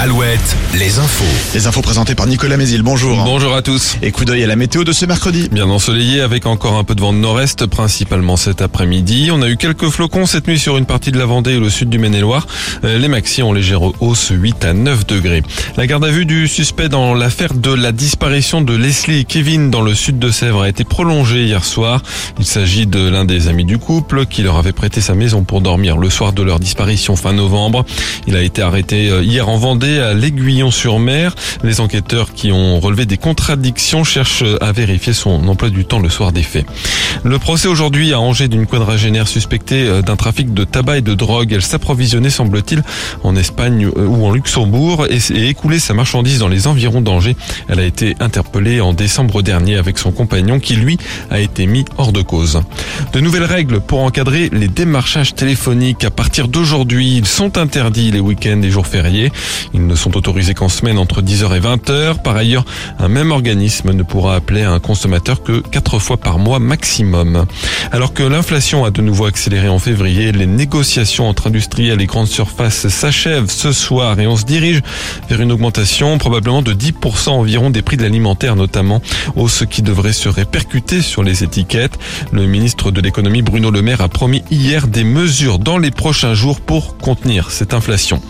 Alouette, les infos. Les infos présentées par Nicolas Mézil. Bonjour. Bonjour à tous. Et coup d'œil à la météo de ce mercredi. Bien ensoleillé avec encore un peu de vent de nord-est, principalement cet après-midi. On a eu quelques flocons cette nuit sur une partie de la Vendée et le sud du Maine-et-Loire. Euh, Les maxi ont légère hausse 8 à 9 degrés. La garde à vue du suspect dans l'affaire de la disparition de Leslie et Kevin dans le sud de Sèvres a été prolongée hier soir. Il s'agit de l'un des amis du couple qui leur avait prêté sa maison pour dormir le soir de leur disparition fin novembre. Il a été arrêté euh, hier en Vendée à l'Aiguillon-sur-Mer. Les enquêteurs qui ont relevé des contradictions cherchent à vérifier son emploi du temps le soir des faits. Le procès aujourd'hui à Angers d'une quadragénaire suspectée euh, d'un trafic de tabac et de drogue. Elle s'approvisionnait, semble-t-il, en Espagne euh, ou en Luxembourg et écoulait sa marchandise dans les environs d'Angers. Elle a été interpellée en décembre dernier avec son compagnon qui, lui, a été mis hors de cause. De nouvelles règles pour encadrer les démarchages téléphoniques. À partir d'aujourd'hui, ils sont interdits les week-ends et jours fériés. Ils ne sont autorisés qu'en semaine entre 10h et 20h. Par ailleurs, un même organisme ne pourra appeler un consommateur que 4 fois par mois maximum. Alors que l'inflation a de nouveau accéléré en février, les négociations entre industriels et grandes surfaces s'achèvent ce soir et on se dirige vers une augmentation probablement de 10% environ des prix de l'alimentaire notamment, hausse qui devrait se répercuter sur les étiquettes. Le ministre de l'économie Bruno Le Maire a promis hier des mesures dans les prochains jours pour contenir cette inflation.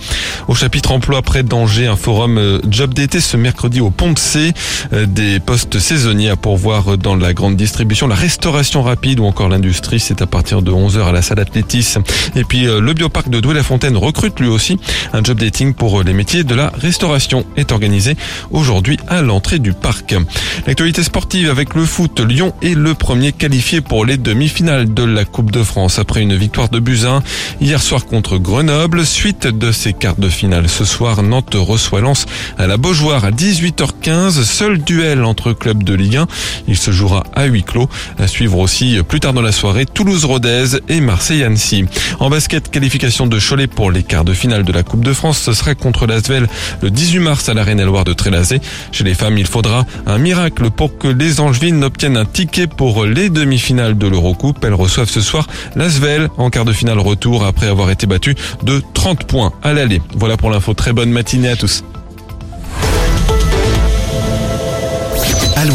Au chapitre emploi près d'Angers, forum euh, job d'été ce mercredi au Pont de C, euh, des postes saisonniers à pourvoir dans la grande distribution, la restauration rapide ou encore l'industrie, c'est à partir de 11h à la salle Atlétis. Et puis euh, le bioparc de Douai-la-Fontaine recrute lui aussi un job dating pour les métiers de la restauration est organisé aujourd'hui à l'entrée du parc. L'actualité sportive avec le foot, Lyon est le premier qualifié pour les demi-finales de la Coupe de France après une victoire de Buzyn hier soir contre Grenoble. Suite de ces quarts de finale ce soir, Nantes reçoit À la Beaujoire à 18h15. Seul duel entre clubs de Ligue 1. Il se jouera à huis clos. À suivre aussi plus tard dans la soirée Toulouse-Rodez et Marseille-Annecy. En basket, qualification de Cholet pour les quarts de finale de la Coupe de France. Ce sera contre l'Asvel le 18 mars à l'Arène Loire de Trélazé. Chez les femmes, il faudra un miracle pour que les Angevines obtiennent un ticket pour les demi-finales de l'Eurocoupe. Elles reçoivent ce soir l'Asvel en quart de finale retour après avoir été battues de 30 points à l'aller. Voilà pour l'info. Très bonne matinée à tous.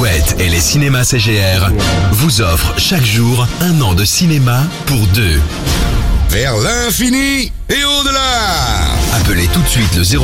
Alouette et les cinémas CGR vous offrent chaque jour un an de cinéma pour deux. vers l'infini et au-delà. Appelez tout de suite le 0